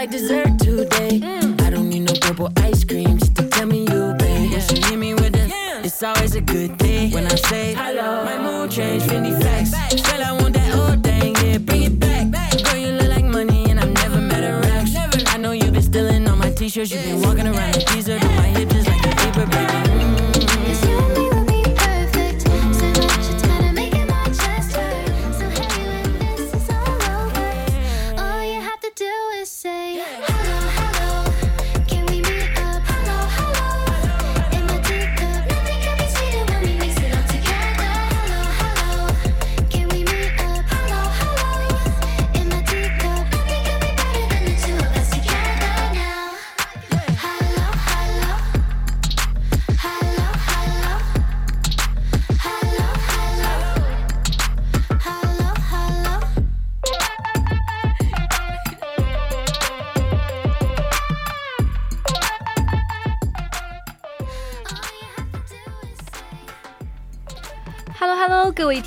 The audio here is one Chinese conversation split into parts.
Like dessert today. Mm. I don't need no purple ice cream just to tell me you, babe. When she hit me with it, yeah. it's always a good thing. When I say hello, my mood change, Fendi flex. Girl, I want that old thing, yeah, bring it back. Girl, you look like money and I've never met a Rex. I know you've been stealing all my t-shirts, you've been walking around these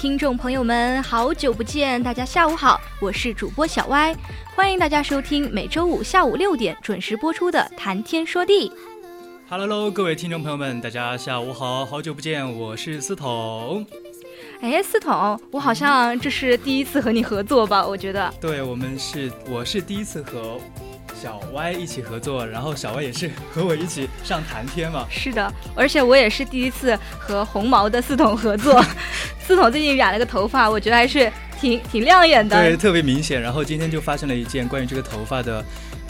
听众朋友们，好久不见，大家下午好，我是主播小歪，欢迎大家收听每周五下午六点准时播出的《谈天说地》。Hello Hello，各位听众朋友们，大家下午好，好久不见，我是思彤。哎，思彤，我好像这是第一次和你合作吧？我觉得。对，我们是，我是第一次和。小歪一起合作，然后小歪也是 和我一起上谈天嘛。是的，而且我也是第一次和红毛的四筒合作。四筒最近染了个头发，我觉得还是挺挺亮眼的，对，特别明显。然后今天就发生了一件关于这个头发的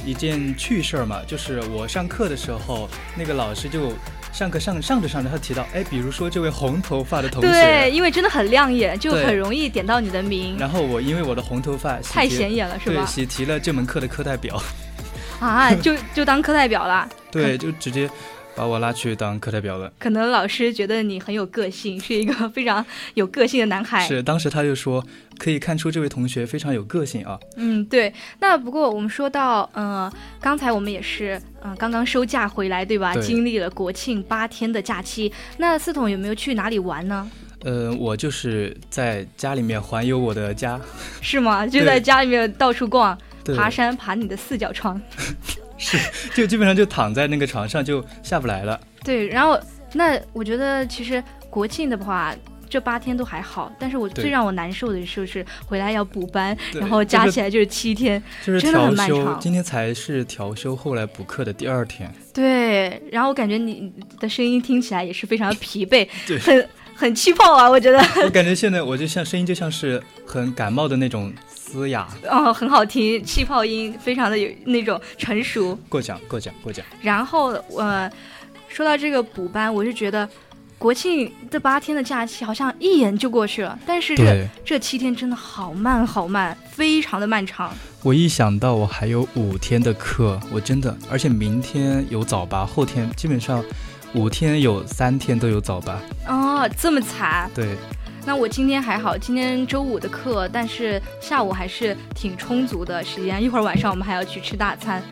一件趣事儿嘛，就是我上课的时候，那个老师就上课上上着上着，他提到，哎，比如说这位红头发的同学，对，因为真的很亮眼，就很容易点到你的名。然后我因为我的红头发太显眼了，是吧？对，喜提了这门课的课代表。啊，就就当课代表了。对，就直接把我拉去当课代表了。可能老师觉得你很有个性，是一个非常有个性的男孩。是，当时他就说可以看出这位同学非常有个性啊。嗯，对。那不过我们说到，嗯，刚才我们也是，嗯，刚刚收假回来，对吧？经历了国庆八天的假期。那四筒有没有去哪里玩呢？呃，我就是在家里面环游我的家。是吗？就在家里面到处逛。爬山爬你的四角床，是就基本上就躺在那个床上就下不来了。对，然后那我觉得其实国庆的话，这八天都还好，但是我最让我难受的就是回来要补班，然后加起来就是七天，就是真的很漫长。今天才是调休，后来补课的第二天。对，然后我感觉你的声音听起来也是非常的疲惫，很很气泡啊，我觉得。我感觉现在我就像声音就像是很感冒的那种。嘶哑哦，很好听，气泡音非常的有那种成熟。过奖，过奖，过奖。然后呃，说到这个补班，我就觉得国庆这八天的假期好像一眼就过去了，但是这这七天真的好慢好慢，非常的漫长。我一想到我还有五天的课，我真的，而且明天有早八，后天基本上五天有三天都有早班。哦，这么惨。对。那我今天还好，今天周五的课，但是下午还是挺充足的时间。一会儿晚上我们还要去吃大餐。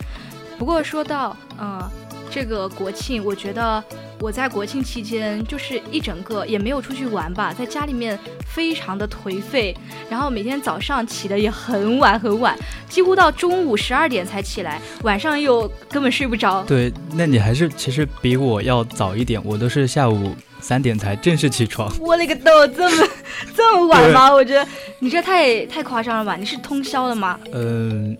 不过说到，嗯，这个国庆，我觉得我在国庆期间就是一整个也没有出去玩吧，在家里面非常的颓废，然后每天早上起的也很晚很晚，几乎到中午十二点才起来，晚上又根本睡不着。对，那你还是其实比我要早一点，我都是下午。三点才正式起床，我勒个豆，这么这么晚吗？我觉得你这太太夸张了吧？你是通宵的吗？嗯，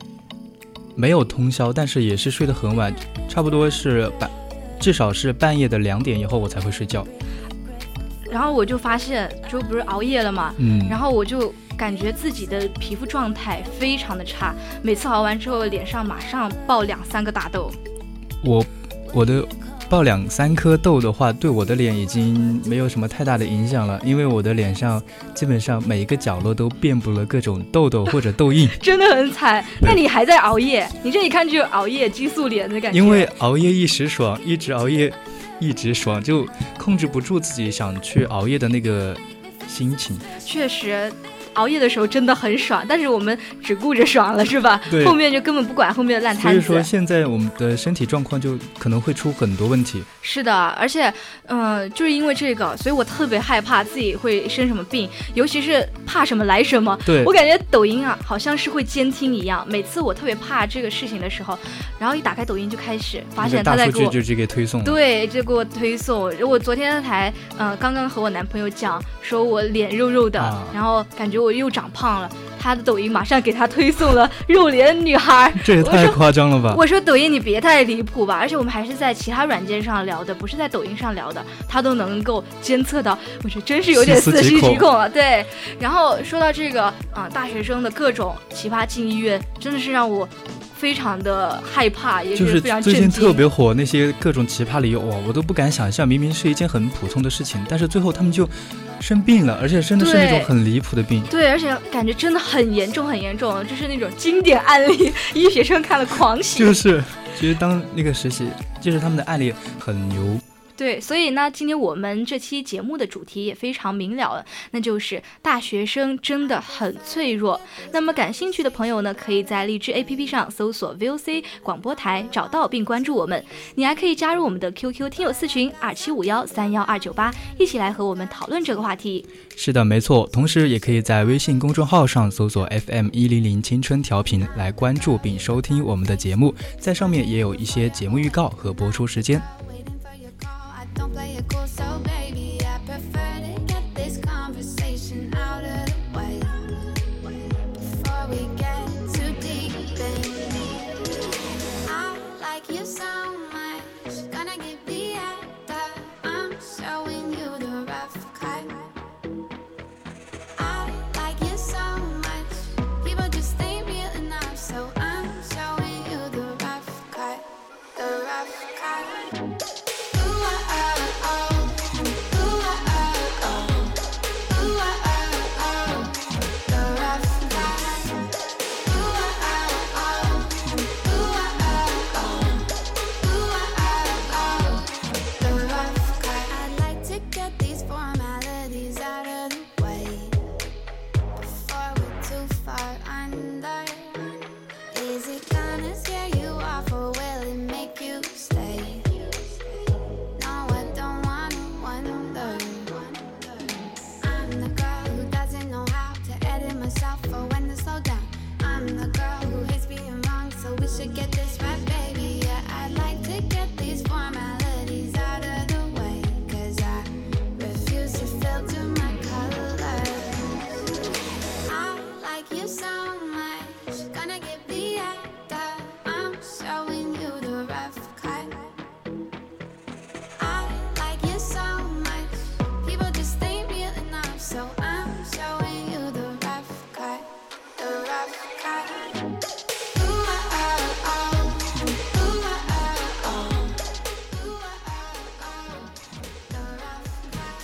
没有通宵，但是也是睡得很晚，差不多是半至少是半夜的两点以后我才会睡觉。然后我就发现，就不是熬夜了嘛，嗯，然后我就感觉自己的皮肤状态非常的差，每次熬完之后脸上马上爆两三个大痘。我我的爆两三颗痘的话，对我的脸已经没有什么太大的影响了，因为我的脸上基本上每一个角落都遍布了各种痘痘或者痘印。真的很惨。那你还在熬夜？你这一看就有熬夜激素脸的感觉。因为熬夜一时爽，一直熬夜一直爽，就控制不住自己想去熬夜的那个心情。确实。熬夜的时候真的很爽，但是我们只顾着爽了，是吧？对。后面就根本不管后面的烂摊子。所以说，现在我们的身体状况就可能会出很多问题。是的，而且，嗯，就是因为这个，所以我特别害怕自己会生什么病，尤其是怕什么来什么。对。我感觉抖音啊，好像是会监听一样。每次我特别怕这个事情的时候，然后一打开抖音就开始发现他在给我就直接推送。对，就给我推送。我昨天才，嗯，刚刚和我男朋友讲，说我脸肉肉的，然后感觉。我又长胖了，他的抖音马上给他推送了肉脸女孩，这也太夸张了吧！我说抖音你别太离谱吧，而且我们还是在其他软件上聊的，不是在抖音上聊的，他都能够监测到，我觉得真是有点细思极恐了。对，然后说到这个啊，大学生的各种奇葩进医院，真的是让我。非常的害怕，也是非常最近特别火那些各种奇葩理由哇，我都不敢想象，明明是一件很普通的事情，但是最后他们就生病了，而且真的是那种很离谱的病。对，而且感觉真的很严重，很严重，就是那种经典案例，医学生看了狂喜。就是，其实当那个实习，就是他们的案例很牛。对，所以呢，今天我们这期节目的主题也非常明了了，那就是大学生真的很脆弱。那么感兴趣的朋友呢，可以在荔枝 APP 上搜索 VOC 广播台，找到并关注我们。你还可以加入我们的 QQ 听友四群二七五幺三幺二九八，一起来和我们讨论这个话题。是的，没错。同时也可以在微信公众号上搜索 FM 一零零青春调频来关注并收听我们的节目，在上面也有一些节目预告和播出时间。to get there.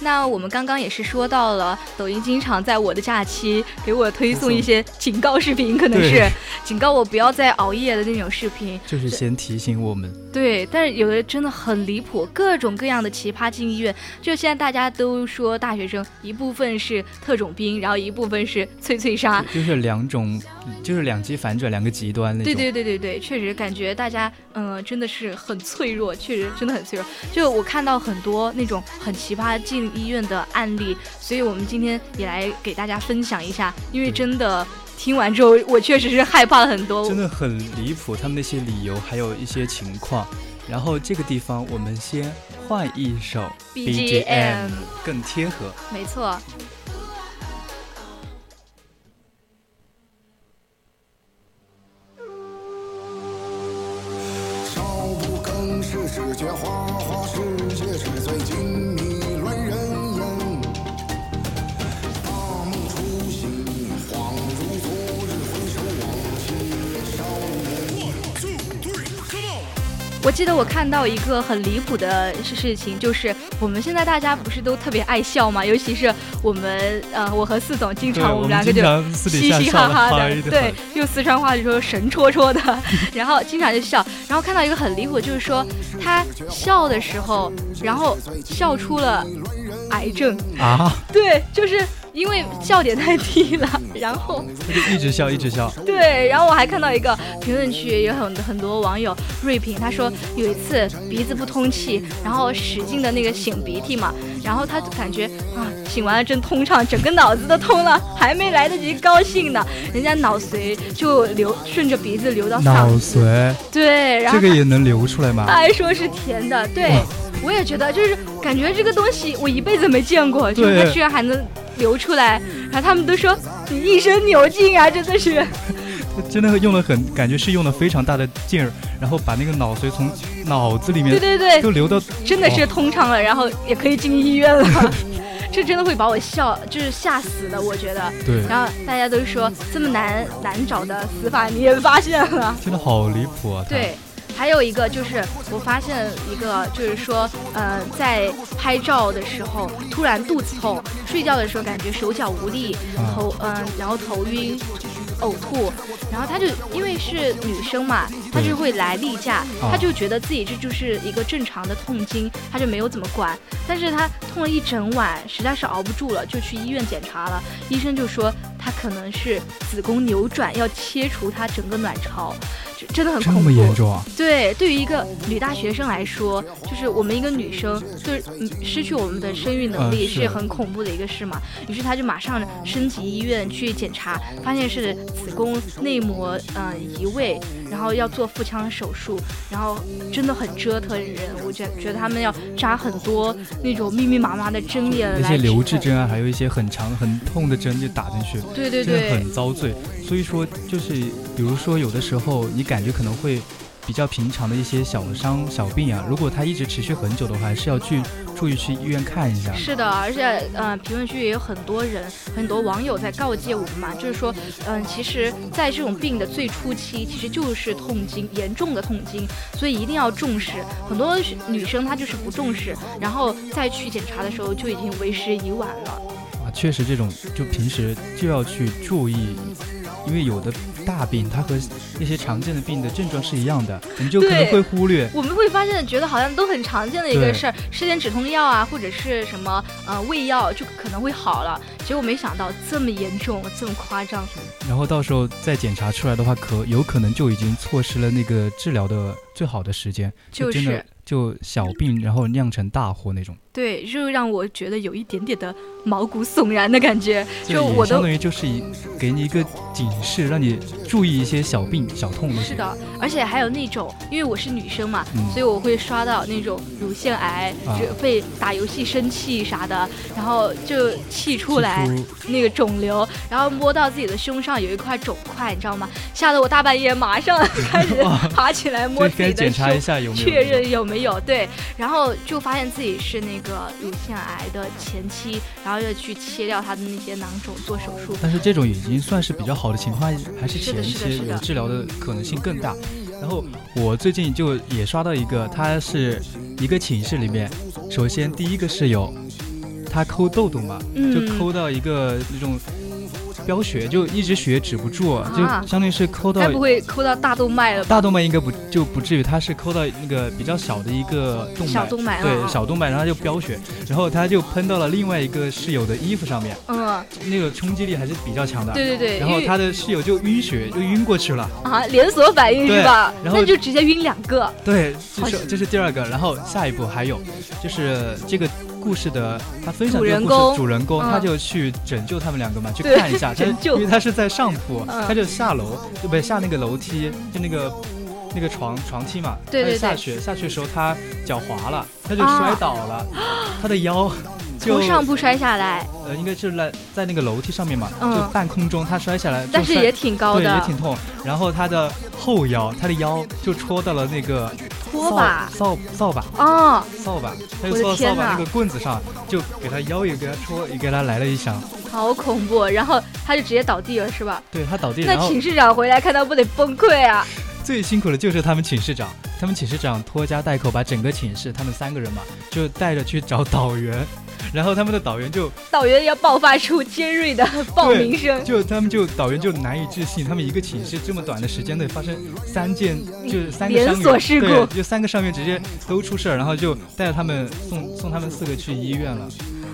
那我们刚刚也是说到了，抖音经常在我的假期给我推送一些警告视频，可能是警告我不要再熬夜的那种视频，就是先提醒我们。对，但是有的真的很离谱，各种各样的奇葩进医院。就现在大家都说大学生一部分是特种兵，然后一部分是脆脆鲨，就是两种，就是两极反转，两个极端那种。对对对对对，确实感觉大家嗯真的是很脆弱，确实真的很脆弱。就我看到很多那种很奇葩进。医院的案例，所以我们今天也来给大家分享一下。因为真的听完之后，我确实是害怕了很多，真的很离谱，他们那些理由还有一些情况。然后这个地方我们先换一首 BGM，更贴合。没错。记得我看到一个很离谱的事事情，就是我们现在大家不是都特别爱笑嘛，尤其是我们呃，我和四总经常我们两个就嘻嘻哈哈的，对，用四川话就说神戳戳的，然后经常就笑，然后看到一个很离谱，就是说他笑的时候，然后笑出了癌症啊，对，就是。因为笑点太低了，然后他就一直笑，一直笑。对，然后我还看到一个评论区有很很多网友锐评，他说有一次鼻子不通气，然后使劲的那个擤鼻涕嘛，然后他感觉啊擤完了真通畅，整个脑子都通了，还没来得及高兴呢，人家脑髓就流顺着鼻子流到脑髓，对，然后这个也能流出来吗？他还说是甜的，对，我也觉得就是感觉这个东西我一辈子没见过，就是它居然还能。流出来，然后他们都说你一身牛劲啊，真的是，真的用了很，感觉是用了非常大的劲儿，然后把那个脑髓从脑子里面，对对对，就流到，真的是通畅了，然后也可以进医院了，这真的会把我笑，就是吓死的，我觉得。对。然后大家都说这么难难找的死法你也发现了，真的好离谱啊！对。还有一个就是，我发现一个，就是说，呃，在拍照的时候突然肚子痛，睡觉的时候感觉手脚无力，头，嗯，然后头晕。呕吐，然后她就因为是女生嘛，她就会来例假，她就觉得自己这就是一个正常的痛经，她就没有怎么管。但是她痛了一整晚，实在是熬不住了，就去医院检查了。医生就说她可能是子宫扭转，要切除她整个卵巢，真的很恐怖。这么严重啊？对，对于一个女大学生来说，就是我们一个女生，就是失去我们的生育能力是很恐怖的一个事嘛。于是她就马上升级医院去检查，发现是。子宫内膜嗯移位，然后要做腹腔手术，然后真的很折腾人。我觉觉得他们要扎很多那种密密麻麻的针眼，那些留置针啊，还有一些很长很痛的针就打进去，对对对，很遭罪。所以说，就是比如说有的时候你感觉可能会。比较平常的一些小伤小病啊，如果它一直持续很久的话，还是要去注意去医院看一下。是的，而且呃，评论区也有很多人，很多网友在告诫我们嘛，就是说，嗯，其实在这种病的最初期，其实就是痛经，严重的痛经，所以一定要重视。很多女生她就是不重视，然后再去检查的时候就已经为时已晚了。啊，确实这种就平时就要去注意。因为有的大病，它和那些常见的病的症状是一样的，我们就可能会忽略。我们会发现，觉得好像都很常见的一个事儿，吃点止痛药啊，或者是什么呃胃药，就可能会好了。结果没想到这么严重，这么夸张。然后到时候再检查出来的话，可有可能就已经错失了那个治疗的最好的时间，就真的就小病，然后酿成大祸那种。对，就让我觉得有一点点的毛骨悚然的感觉。就我相当于就是一给你一个警示，让你注意一些小病小痛是的，而且还有那种，因为我是女生嘛，所以我会刷到那种乳腺癌，就被打游戏生气啥的，然后就气出来那个肿瘤，然后摸到自己的胸上有一块肿块，你知道吗？吓得我大半夜马上开始 爬起来摸自己的胸，确认有没有对，然后就发现自己是那个。个乳腺癌的前期，然后要去切掉他的那些囊肿做手术。但是这种已经算是比较好的情况，还是前期有治疗的可能性更大。然后我最近就也刷到一个，他是一个寝室里面，首先第一个室友，他抠痘痘嘛，就抠到一个那种。飙血就一直血止不住，就相当于是抠到，该不会抠到大动脉了？大动脉应该不就不至于，他是抠到那个比较小的一个动脉，小动脉，对，小动脉，然后就飙血，然后他就喷到了另外一个室友的衣服上面，嗯，那个冲击力还是比较强的，对对对，然后他的室友就晕血，就晕过去了，啊，连锁反应是吧？然后就直接晕两个，对，这是这是第二个，然后下一步还有就是这个。故事的他分享这个故事，主人公他就去拯救他们两个嘛，去看一下，他因为他是在上铺，他就下楼，就不下那个楼梯，就那个那个床床梯嘛，对对下去下去的时候他脚滑了，他就摔倒了，他的腰从上铺摔下来，呃，应该是在在那个楼梯上面嘛，就半空中他摔下来，但是也挺高的，对，也挺痛。然后他的后腰，他的腰就戳到了那个。拖把扫扫把哦，扫把，他就我的坐到扫把那个棍子上，就给他腰也给他戳，也给他来了一响。好恐怖！然后他就直接倒地了，是吧？对他倒地，那寝室长回来看到不得崩溃啊！最辛苦的就是他们寝室长，他们寝室长拖家带口把整个寝室，他们三个人嘛，就带着去找导员，然后他们的导员就导员要爆发出尖锐的报名声，就他们就导员就难以置信，他们一个寝室这么短的时间内发生三件，就是三个连锁事故对，就三个上面直接都出事儿，然后就带着他们送送他们四个去医院了。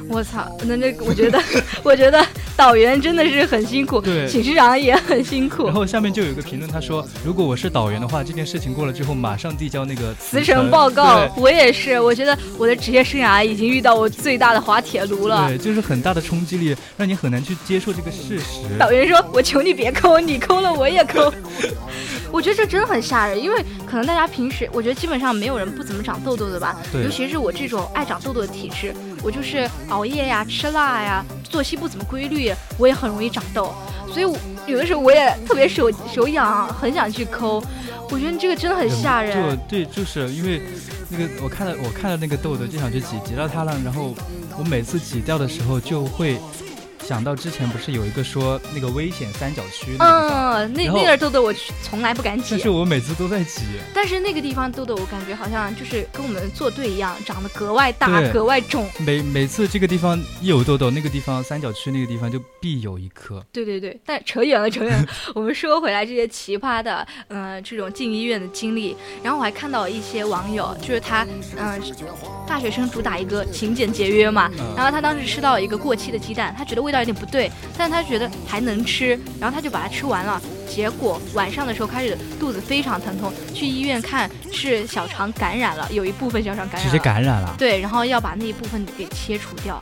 我操！那这个我觉得，我觉得导员真的是很辛苦，对寝室长也很辛苦然。后下面就有一个评论，他说如果我是导员的话，这件事情过了之后马上递交那个辞呈呈报告，我也是，我觉得我的职业生涯已经遇到我最大的滑铁卢了。对，就是很大的冲击力，让你很难去接受这个事实。导员说：“我求你别抠，你抠了我也抠。”我觉得这真的很吓人，因为可能大家平时，我觉得基本上没有人不怎么长痘痘的吧。对尤其是我这种爱长痘痘的体质，我就是熬夜呀、吃辣呀、作息不怎么规律，我也很容易长痘。所以我有的时候我也特别手手痒，很想去抠。我觉得这个真的很吓人。就对，就是因为那个我看到我看到那个痘痘就想去挤，挤到它了，然后我每次挤掉的时候就会想到之前不是有一个说那个危险三角区那个地方，嗯，那那个痘痘我从来不敢挤但。是我每次都在挤。但是那个地方痘痘，我感觉好像就是跟我们作对一样，长得格外大、格外重。每每次这个地方一有痘痘，那个地方三角区那个地方就必有一颗。对对对，但扯远了，扯远了。我们说回来这些奇葩的，呃，这种进医院的经历。然后我还看到一些网友，就是他，嗯、大学生主打一个勤俭节约嘛。嗯然后他当时吃到一个过期的鸡蛋，他觉得味道有点不对，但他觉得还能吃，然后他就把它吃完了。结果晚上的时候开始肚子非常疼痛，去医院看是小肠感染了，有一部分小肠感染直接。感染了。对，然后要把那一部分给切除掉，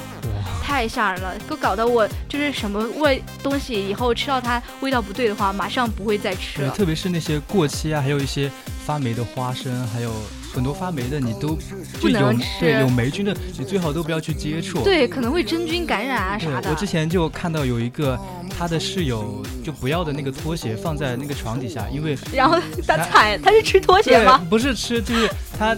太吓人了，都搞得我就是什么味东西以后吃到它味道不对的话，马上不会再吃，了。特别是那些过期啊，还有一些发霉的花生，还有很多发霉的，你都不就有能吃对有霉菌的，你最好都不要去接触。对，可能会真菌感染啊对啥的。我之前就看到有一个他的室友就不要的那个拖鞋放在那个床底下，因为然后他踩，他是吃拖鞋吗？不是吃，就是他。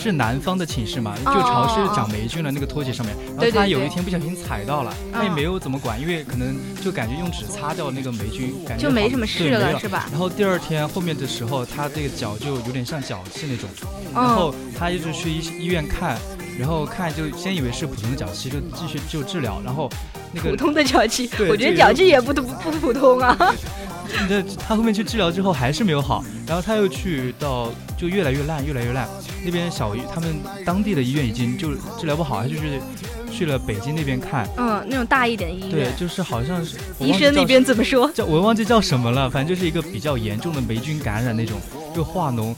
是南方的寝室嘛，就哦潮湿长霉菌了那个拖鞋上面，然后他有一天不小心踩到了，他也嗯没有怎么管，因为可能就感觉用纸擦掉那个霉菌，感觉就没好什么事了是吧？然后第二天后面的时候，他这个脚就有点像脚气那种，然嗯，后他一直去医医院看，然后看就先以为是普通的脚气，就继续就治疗，然后那个普通的脚气，我觉得脚气也不不不普通啊。那他后面去治疗之后还是没有好，然后他又去到就越来越烂，越来越烂。那边小医他们当地的医院已经就治疗不好，他就是去了北京那边看，嗯，那种大一点的医院对，，就是好像是医生那边怎么说？叫我忘记叫什么了，反正就是一个比较严重的霉菌感染那种，就化脓，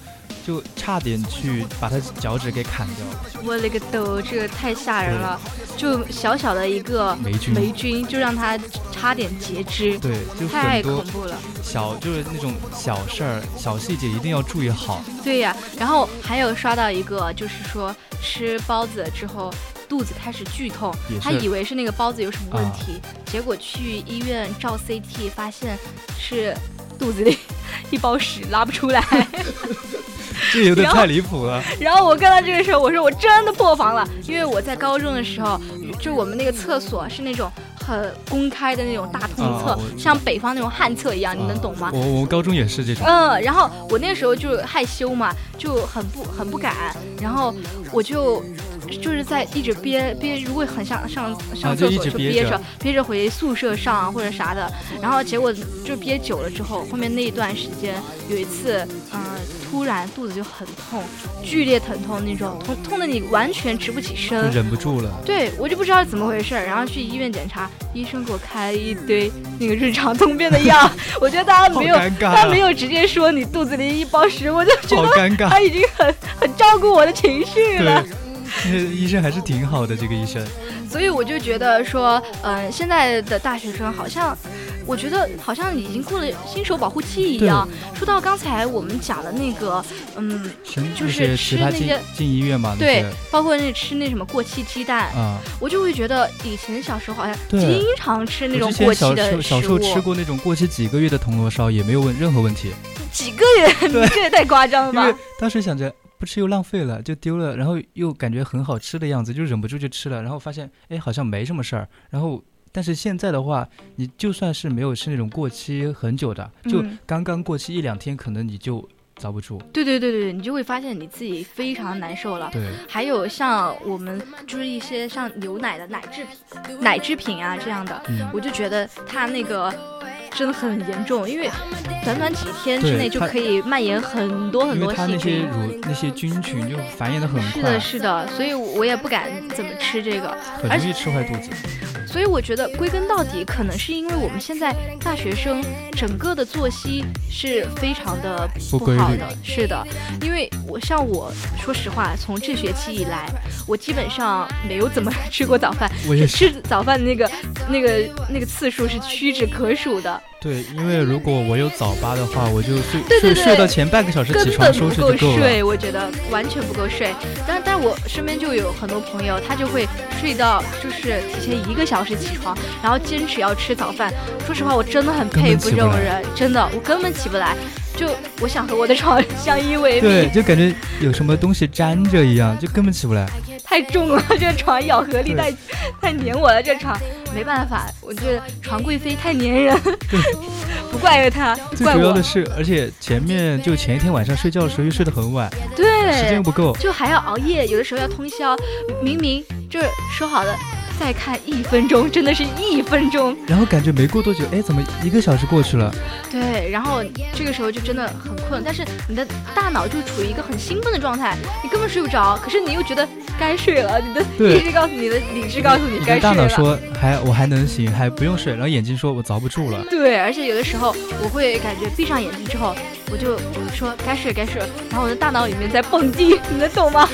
就差点去把他脚趾给砍掉。我勒个豆，这个太吓人了！就小小的一个霉菌霉菌，就让他差点截肢，对，就太恐怖了。小就是那种小事儿、小细节一定要注意好。对呀，然后还有刷到一个，就是说吃包子之后肚子开始剧痛，他以为是那个包子有什么问啊题，结果去医院照 CT 发现是肚子里 一包屎拉不出来。这有点太离谱了。然后我看到这个时候，我说我真的破防了，因为我在高中的时候，就我们那个厕所是那种很公开的那种大通厕，像北方那种旱厕一样，你能懂吗？我我高中也是这种。嗯，然后我那时候就害羞嘛，就很不很不敢，然后我就就是在一直憋憋，如果很想上上厕所直憋着就憋着憋着回宿舍上啊或者啥的，然后结果就憋久了之后，后面那一段时间有一次，嗯、突然肚子就很痛，剧烈疼痛那种，痛痛的你完全直不起身。忍不住了。对，我就不知道怎么回事儿，然后去医院检查，医生给我开了一堆那个日常通便的药。我觉得大家没有，他没有直接说你肚子里一包屎，我就觉得他已经很很照顾我的情绪了医生还是挺好的，这个医生。所以我就觉得说，嗯、现在的大学生好像我觉得好像已经过了新手保护期一样。说到刚才我们讲的那个，嗯，就是吃那些进医院嘛，对，包括那吃那什么过期鸡蛋啊，我就会觉得以前小时候好像经常吃那种过期的食物。小时候吃过那种过期几个月的铜锣烧，也没有问任何问题。几个月，这也太夸张了吧？因为当时想着不吃又浪费了，就丢了，然后又感觉很好吃的样子，就忍不住就吃了，然后发现哎好像没什么事儿，然后。但是现在的话，你就算是没有吃那种过期很久的，就刚刚过期一两天，可能你就遭不住。对对对对，你就会发现你自己非常难受了。对。还有像我们就是一些像牛奶的奶制品、奶制品啊这样的，我就觉得它那个真的很严重，因为短短几天之内就可以蔓延很多很多细菌。那些乳那些菌群就繁衍的很快。是的，是的，所以我也不敢怎么吃这个，很容易吃坏肚子。所以我觉得归根到底，可能是因为我们现在大学生整个的作息是非常的不好的。是的，因为我像我说实话，从这学期以来，我基本上没有怎么吃过早饭。我也吃早饭的那个那个那个次数是屈指可数的。对，因为如果我有早八的话，我就睡睡睡到前半个小时起床收拾就够了。睡，我觉得完全不够睡。但但我身边就有很多朋友，他就会睡到就是提前一个小时起床，然后坚持要吃早饭。说实话，我真的很佩服这种人，真的，我根本起不来。就我想和我的床 相依为命，对，就感觉有什么东西粘着一样，就根本起不来。太重了，这床咬合力太太粘我了，这床没办法，我这床贵妃太粘人，不怪他，最主要的是，而且前面就前一天晚上睡觉的时候又睡得很晚，对，时间又不够，就还要熬夜，有的时候要通宵，明明就是说好了。再看一分钟，真的是一分钟。然后感觉没过多久，哎，怎么一个小时过去了？对，然后这个时候就真的很困，但是你的大脑就处于一个很兴奋的状态，你根本睡不着。可是你又觉得该睡了，你的理智告诉你的理智告诉你该睡了。大脑说还我还能行，还不用睡，然后眼睛说我遭不住了。对，而且有的时候我会感觉闭上眼睛之后。我就我说该睡该睡，然后我的大脑里面在蹦迪，你能懂吗？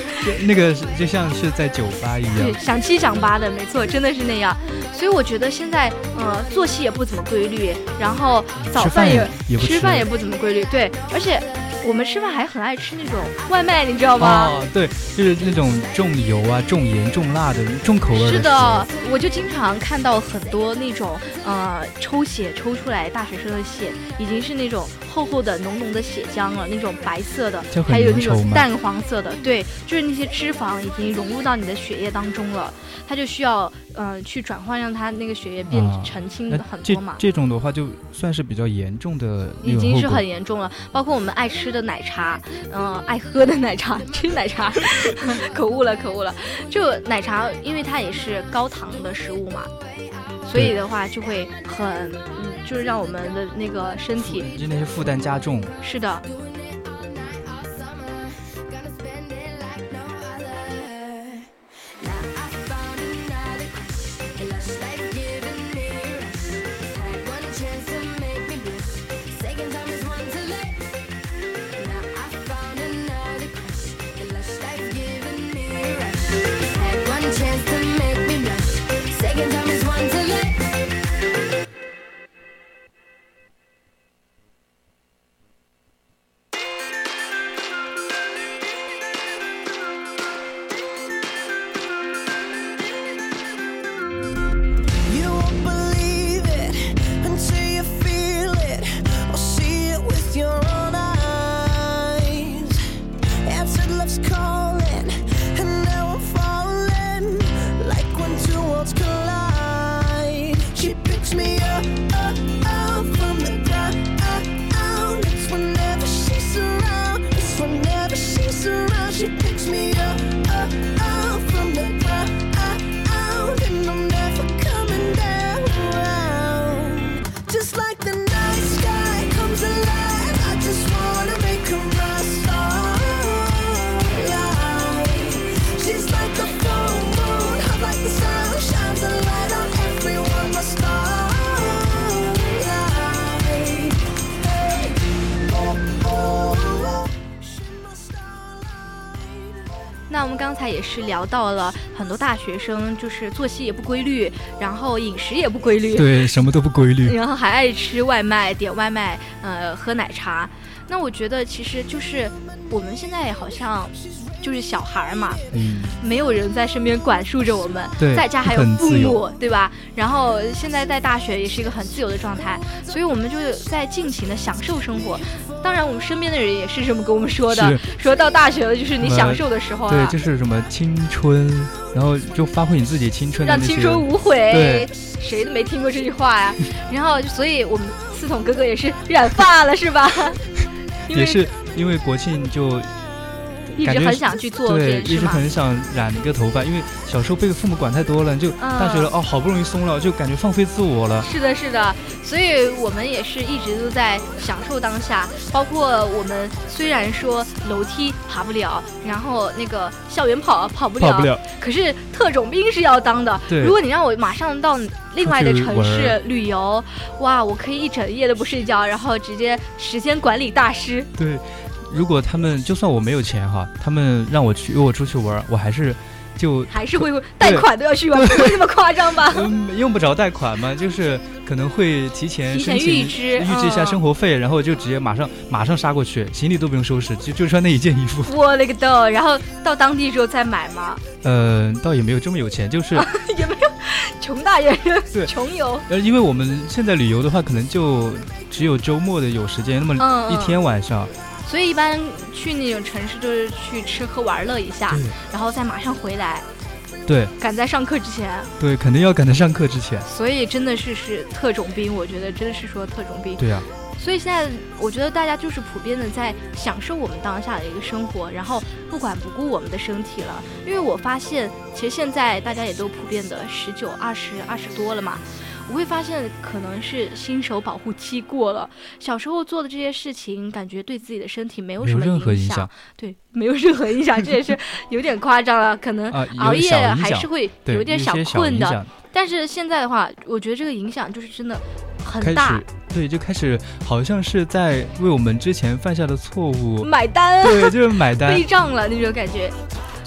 那个就像是在酒吧一样，对，想七想八的，没错，真的是那样。所以我觉得现在呃作息也不怎么规律，然后早饭也吃饭也不怎么规律，对，而且。我们吃饭还很爱吃那种外卖，你知道吗？哦，对，就是那种重油啊、重盐、重辣的、重口味的。是的，我就经常看到很多那种呃抽血抽出来大学生的血，已经是那种厚厚的、浓浓的血浆了，那种白色的，还有那种淡黄色的，对，就是那些脂肪已经融入到你的血液当中了，它就需要嗯去转换，让他那个血液变澄清很多嘛。这种的话就算是比较严重的，已经是很严重了。包括我们爱吃。吃的奶茶，嗯，爱喝的奶茶，吃奶茶，可恶了，可恶了。就奶茶，因为它也是高糖的食物嘛，所以的话就会很，嗯，就是让我们的那个身体，就那些负担加重。是的。是聊到了很多大学生，就是作息也不规律，然后饮食也不规律，对，什么都不规律。然后还爱吃外卖、点外卖，呃，喝奶茶。那我觉得其实就是我们现在好像就是小孩儿嘛，嗯，没有人在身边管束着我们，对在家还有父母，对吧？然后现在在大学也是一个很自由的状态，所以我们就在尽情的享受生活。当然，我们身边的人也是这么跟我们说的，说到大学了就是你享受的时候啊对，就是什么青春，然后就发挥你自己青春的。让青春无悔对。谁都没听过这句话呀？然后，所以我们四筒哥哥也是染发了，是吧？也是因为国庆就一直很想去做这对。一直很想染一个头发，因为小时候被父母管太多了，就大学了、哦，好不容易松了，就感觉放飞自我了。是的，是的，所以我们也是一直都在享受当下。包括我们虽然说楼梯爬不了，然后那个校园跑跑不了，跑不了，可是特种兵是要当的。对如果你让我马上到另外的城市旅游，哇，我可以一整夜都不睡觉，然后直接时间管理大师。对，如果他们就算我没有钱哈，他们让我去约我出去玩，我还是就还是会贷款都要去玩，不会那么夸张吧？嗯用不着贷款嘛，就是可能会提前提前申请预支预支一下嗯生活费，然后就直接马上马上杀过去，行李都不用收拾，就就穿那一件衣服。我勒个豆！然后到当地之后再买吗，呃，倒也没有这么有钱，就是 也没有穷大爷对穷游。呃，因为我们现在旅游的话，可能就只有周末的有时间，那么嗯一天晚上，所以一般去那种城市就是去吃喝玩乐一下，然后再马上回来，对赶在上课之前。对，肯定要赶在上课之前。所以真的是是特种兵，我觉得真的是说特种兵。对呀、所以现在我觉得大家就是普遍的在享受我们当下的一个生活，然后不管不顾我们的身体了。因为我发现，其实现在大家也都普遍的十九、二十、二十多了嘛。我会发现，可能是新手保护期过了。小时候做的这些事情，感觉对自己的身体没有什么影影响对，没有任何影响，这也是 有点夸张了。可能熬夜还是会，有点小困的，但是现在的话，我觉得这个影响就是真的很大，对，就开始好像是在为我们之前犯下的错误，买单对，就是买单背。账了那种感觉。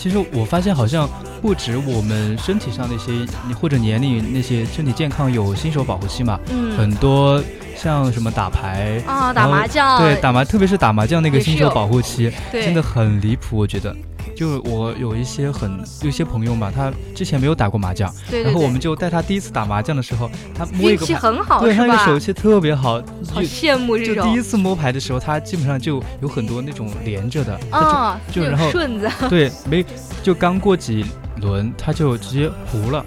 其实我发现好像不止我们身体上那些或者年龄那些身体健康有新手保护期嘛，嗯。很多像什么打牌啊，打麻将，对，打麻，特别是打麻将那个新手保护期，真的很离谱，我觉得。就我有一些很有一些朋友嘛，他之前没有打过麻将，对对然后我们就带他第一次打麻将的时候，他摸一运气个牌，很好，对？他那个手气特别好，好就羡慕这种，就第一次摸牌的时候，他基本上就有很多那种连着的，他啊，就然后顺子，对没就刚过几轮他就直接胡了，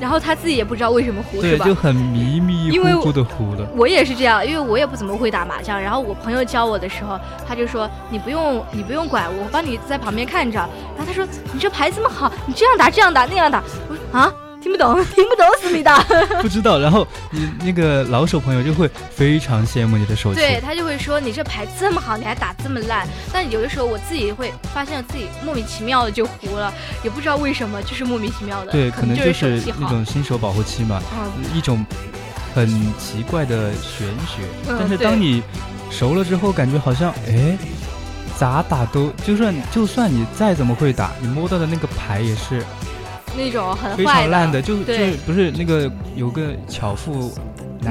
然后他自己也不知道为什么糊，是对，吧就？很迷迷糊糊的糊的。我也是这样，因为我也不怎么会打麻将。然后我朋友教我的时候，他就说你不用你不用管，我帮你在旁边看着。然后他说你这牌这么好，你这样打这样打那样打。我说啊，听不懂，听不懂，思密达。不知道，然后你那个老手朋友就会非常羡慕你的手气，对他就会说你这牌这么好，你还打这么烂。但有的时候我自己会发现自己莫名其妙的就糊了，也不知道为什么，就是莫名其妙的。对，可可能就就是是那。种新手保护期嘛，嗯，一种很奇怪的玄学。嗯但是当你熟了之后，感觉好像哎，咋打都，就算就算你再怎么会打，你摸到的那个牌也是那种很非坏常烂的，就就是不是那个有个巧妇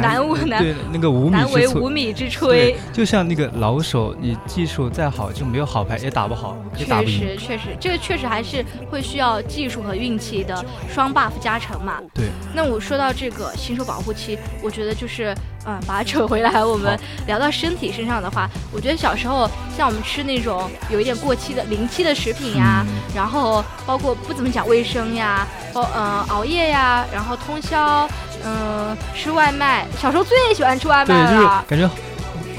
难无难对那个无米难为。无米之炊对。，就像那个老手，你技术再好，就没有好牌也打不好，也打不确。实确实，这个确实还是会需要技术和运气的双 buff 加成嘛。对，那我说到这个新手保护期，我觉得就是，嗯，把它扯回来，我们聊到身体身上的话，我觉得小时候像我们吃那种有一点过期的临期的食品呀，嗯然后包括不怎么讲卫生呀，包呃熬夜呀，然后通宵，嗯、吃外卖，小时候最喜欢吃外对，就是卖了，感觉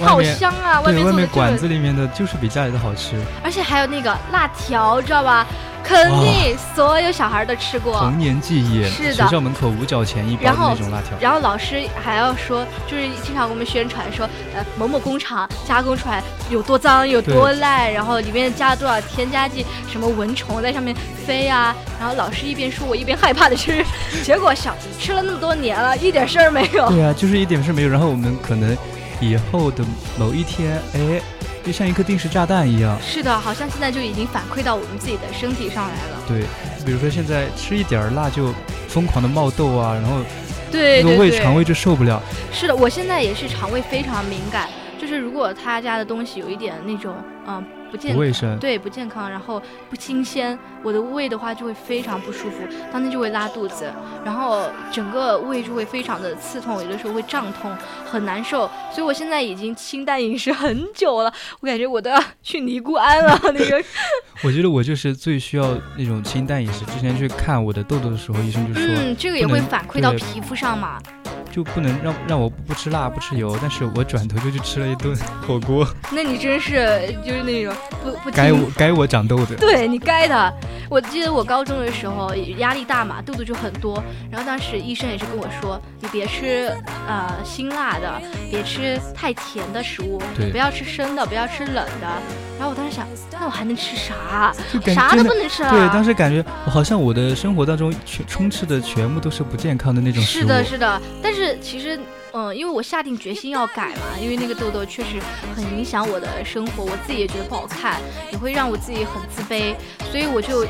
外好香啊，外面外面馆子里面的就是比家里的好吃。而且还有那个辣条，知道吧？肯定所有小孩都吃过。童年记忆，是的学校门口五角钱一包的那种辣条。然后老师还要说，就是经常给我们宣传说，呃，某某工厂加工出来有多脏有多烂，然后里面加了多少添加剂，什么蚊虫在上面飞啊。然后老师一边说，我一边害怕的吃，结果小吃了那么多年了，一点事儿没有。对啊，就是一点事儿没有。然后我们可能以后的某一天，哎，就像一颗定时炸弹一样。是的，好像现在就已经反馈到我们自己的身体上来了。对，比如说现在吃一点儿辣就疯狂的冒痘啊，然后对对那个胃对，肠胃就受不了。是的，我现在也是肠胃非常敏感，就是如果他家的东西有一点那种嗯、不健不卫生，对不健康，然后不新鲜，我的胃的话就会非常不舒服，当天就会拉肚子，然后整个胃就会非常的刺痛，有的时候会胀痛，很难受。所以我现在已经清淡饮食很久了，我感觉我都要去尼姑庵了。那个 我觉得我就是最需要那种清淡饮食。之前去看我的痘痘的时候，医生就说、嗯，这个也会反馈到皮肤上嘛。就不能让让我不吃辣不吃油，但是我转头就去吃了一顿 火锅，那你真是就是那种不不该我该我长痘的。对你该的。我记得我高中的时候压力大嘛，痘痘就很多。然后当时医生也是跟我说，你别吃呃辛辣的，别吃太甜的食物，不要吃生的，不要吃冷的。然后我当时想，那我还能吃啥？就感啥都不能吃了。对，当时感觉好像我的生活当中全充斥的全部都是不健康的那种食物。是的，是的。但是其实，嗯，因为我下定决心要改嘛，因为那个痘痘确实很影响我的生活，我自己也觉得不好看，也会让我自己很自卑，所以我就。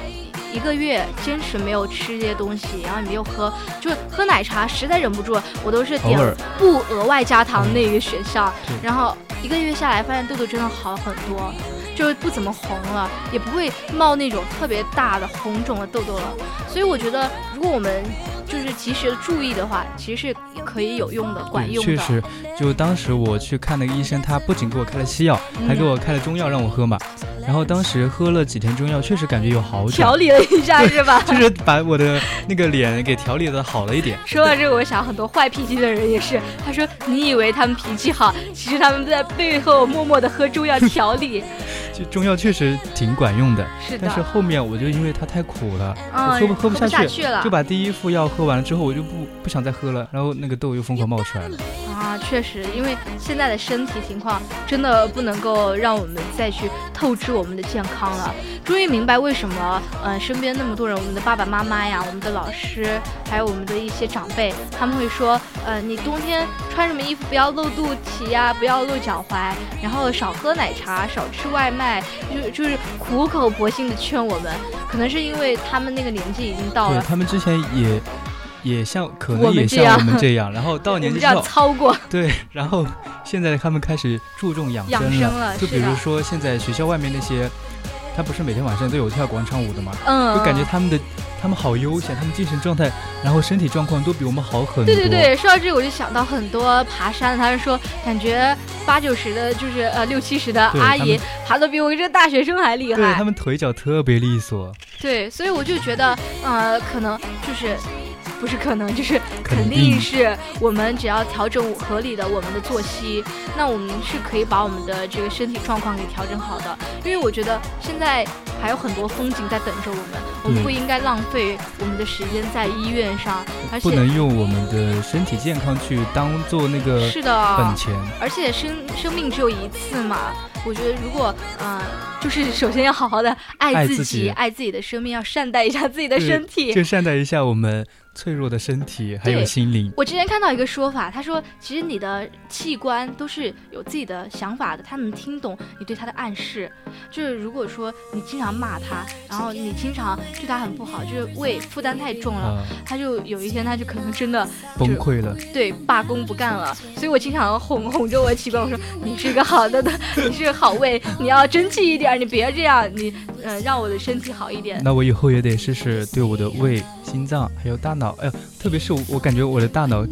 一个月坚持没有吃这些东西，然后你没有喝，就是喝奶茶，实在忍不住，我都是点不额外加糖那个选项。然后一个月下来，发现痘痘真的好很多，就是不怎么红了，也不会冒那种特别大的红肿的痘痘了。所以我觉得，如果我们就是及时的注意的话，其实是可以有用的、管用的。确实，就当时我去看那个医生，他不仅给我开了西药，还给嗯我开了中药让我喝嘛。然后当时喝了几天中药，确实感觉有好转，调理了一下是吧？就是把我的那个脸给调理的好了一点。说到这个，我想很多坏脾气的人也是，他说你以为他们脾气好，其实他们在背后默默的喝中药调理。就中药确实挺管用的，是的但，是后面我就因为它太苦了，嗯，我喝不喝不下去去了就把第一副药喝完了之后，我就不不想再喝了，然后那个痘又疯狂冒出来了。啊，确实，因为现在的身体情况真的不能够让我们再去透支我们的健康了。终于明白为什么，呃，身边那么多人，我们的爸爸妈妈呀，我们的老师，还有我们的一些长辈，他们会说，呃，你冬天穿什么衣服不要露肚脐呀，不要露脚踝，然后少喝奶茶，少吃外卖，就就是苦口婆心的劝我们。可能是因为他们那个年纪已经到了，他们之前也也像，可能也像我们这样，然后到 年纪之后，操过对，然后现在他们开始注重养养生了，就比如，说现在学校外面那些，他不是每天晚上都有跳广场舞的嘛？嗯，就感觉他们的他们好悠闲，他们精神状态，然后身体状况都比我们好很多。对对对，说到这个我就想到很多爬山，他们说感觉八九十的，就是呃六七十的阿姨爬的比我这个大学生还厉害。对他们腿脚特别利索，对，所以我就觉得，呃，可能就是。不是可能，就是肯定是我们只要调整合理的我们的作息，那我们是可以把我们的这个身体状况给调整好的。因为我觉得现在还有很多风景在等着我们，我们不应该浪费我们的时间在医院上，而且不能用我们的身体健康去当做那个是的，本钱。而且生生命只有一次嘛，我觉得如果呃，就是首先要好好的爱自爱自己爱自己的生命，要善待一下自己的身体。就善待一下我们脆弱的身体，还有心灵。我之前看到一个说法，他说其实你的器官都是有自己的想法的，他能听懂你对他的暗示。就是如果说你经常骂他，然后你经常对他很不好，就是胃负担太重了，啊，他就有一天他就可能真的崩溃了，对罢工不干了，所以我经常哄哄着我奇怪，我说你是一个好的的，你是个好胃，你要争气一点，你别这样，你呃让我的身体好一点。那我以后也得试试对我的胃、心脏还有大脑，哎呦，特别是我，我感觉我的大脑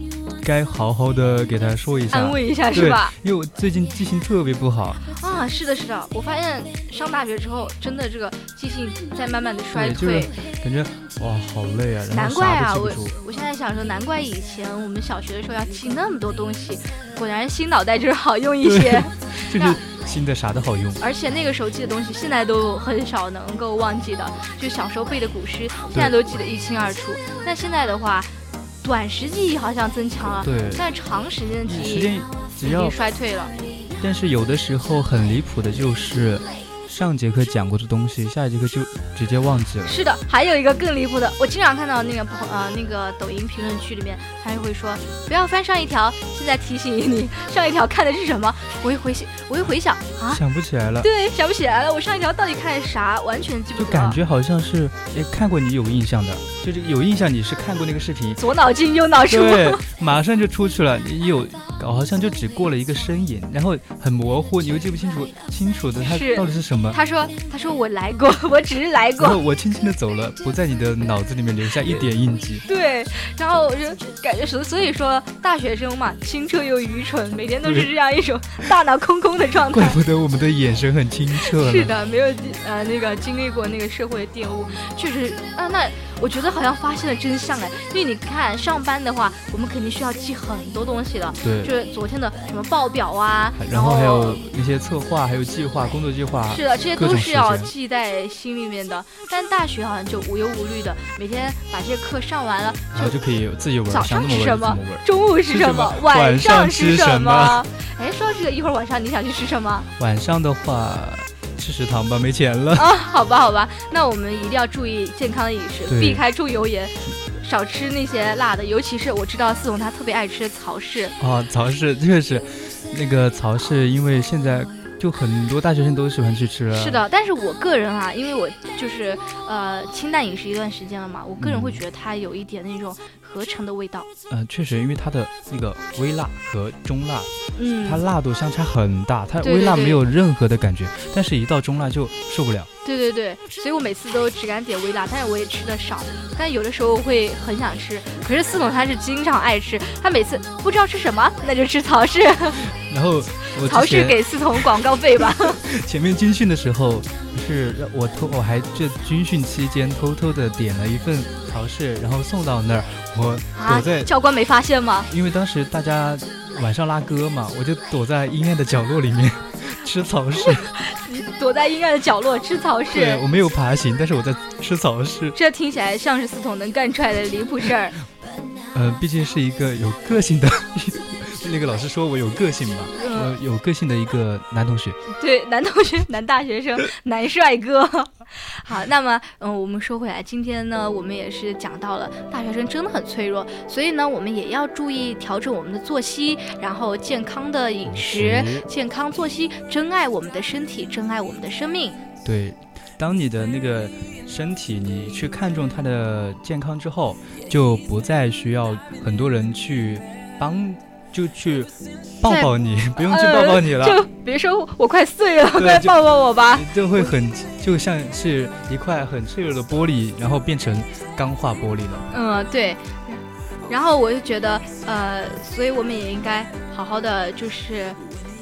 该好好的给他说一下安，慰一下是吧？因为我最近记性特别不好，啊，是的，是的，我发现上大学之后，真的这个记性在慢慢的衰退是。感觉哇好累啊，难怪啊，我。我现在想说，难怪以前我们小学的时候要记那么多东西，果然新脑袋就是好用一些。就是新的啥都好用，而且那个时候记的东西，现在都很少能够忘记的。就小时候背的古诗，现在都记得一清二楚。但现在的话，短时记忆好像增强了，对，但长时间的记忆已经，衰退了。但是有的时候很离谱的就是，上节课讲过的东西，下一节课就直接忘记了。是的，还有一个更离谱的，我经常看到那个朋呃那个抖音评论区里面，他就会说不要翻上一条，现在提醒你上一条看的是什么。我一回想，我一回想啊，想不起来了，对，想不起来了，我上一条到底看的啥，完全记不得。就感觉好像是哎看过你有印象的，就是有印象你是看过那个视频，左脑进右脑出。对，马上就出去了。你有好像就只过了一个身影，然后很模糊，你又记不清楚清楚的它到底是什么。他说他说我来过，我只是来过。我轻轻的走了，不在你的脑子里面留下一点印记。对，然后我就感觉所所以说大学生嘛，清澈又愚蠢，每天都是这样一种大脑空空的状态。怪不得我们的眼神很清澈。是的，没有呃那个经历过那个社会的玷污，确实啊，那我觉得好像发现了真相哎，因为你看上班的话，我们肯定需要记很多东西的，就，是昨天的什么报表啊，然后还有一些策划，还有计划、工作计划。是的，这些都是要记在心里面的。但大学好像就无忧无虑的，每天把这些课上完了，然后就可以自己玩，早上吃什么。中午吃什么晚晚上吃什么？哎，说到这个，一会儿晚上你想去吃什么？晚上的话，吃食堂吧，没钱了。啊，好吧，好吧，那我们一定要注意健康的饮食，避开重油盐，少吃那些辣的，尤其是我知道四总他特别爱吃曹氏，啊，曹氏确实，那个曹氏，因为现在就很多大学生都喜欢去吃了。是，的，但是我个人啊，因为我就是呃清淡饮食一段时间了嘛，我个人嗯会觉得它有一点那种合成的味道，呃，确实，因为它的那个微辣和中辣，嗯，它辣度相差很大，它微辣没有任何的感觉，但是一到中辣就受不了。对对对，所以我每次都只敢点微辣，但是我也吃的少，但有的时候会很想吃。可是四总他是经常爱吃，他每次不知道吃什么，那就吃曹氏，然后我曹氏给四总广告费吧。前面军训的时候，是我偷，我还这军训期间偷偷的点了一份曹氏，然后送到那儿，我啊躲在，教官没发现吗？因为当时大家晚上拉歌嘛，我就躲在阴暗的角落里面吃曹氏。你 躲在阴暗的角落吃曹对氏，我没有爬行，但是我在吃曹氏。这听起来像是四总能干出来的离谱事儿。呃，毕竟是一个有个性的，那个老师说我有个性吧，嗯，我有个性的一个男同学。对，男同学、男大学生、男帅哥。好，那么，嗯，我们说回来，今天呢，我们也是讲到了大学生真的很脆弱，所以呢，我们也要注意调整我们的作息，然后健康的饮食、食健康作息，珍爱我们的身体，珍爱我们的生命。对，当你的那个身体你去看重它的健康之后，就不再需要很多人去帮，就去抱抱你，不用去抱抱你了。就别说我快碎了，快抱抱我吧。就会很，就像是一块很脆弱的玻璃，然后变成钢化玻璃了。嗯，对。然后我就觉得，呃，所以我们也应该好好的，就是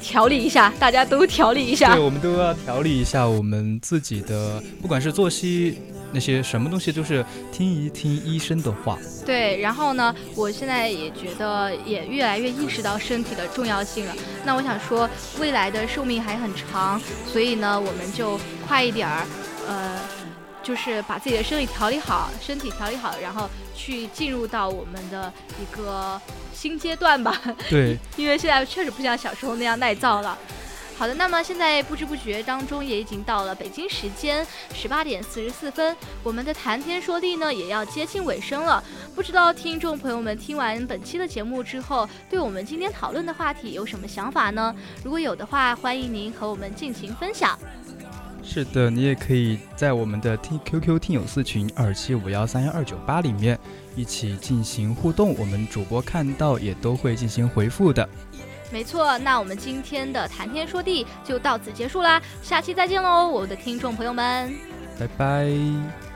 调理一下，大家都调理一下对，。我们都要调理一下我们自己的，不管是作息那些什么东西，都是听一听医生的话。对，然后呢，我现在也觉得也越来越意识到身体的重要性了。那我想说，未来的寿命还很长，所以呢，我们就快一点儿，呃，就是把自己的身体调理好，身体调理好，然后去进入到我们的一个新阶段吧。对，因为现在确实不像小时候那样耐造了。好的，那么现在不知不觉当中也已经到了北京时间十八点四十四分，我们的谈天说地呢也要接近尾声了。不知道听众朋友们听完本期的节目之后，对我们今天讨论的话题有什么想法呢？如果有的话，欢迎您和我们进行分享。是的，你也可以在我们的听 QQ 听友四群二七五幺三幺二九八里面一起进行互动，我们主播看到也都会进行回复的。没错，那我们今天的谈天说地就到此结束啦，下期再见喽，我的听众朋友们。拜拜。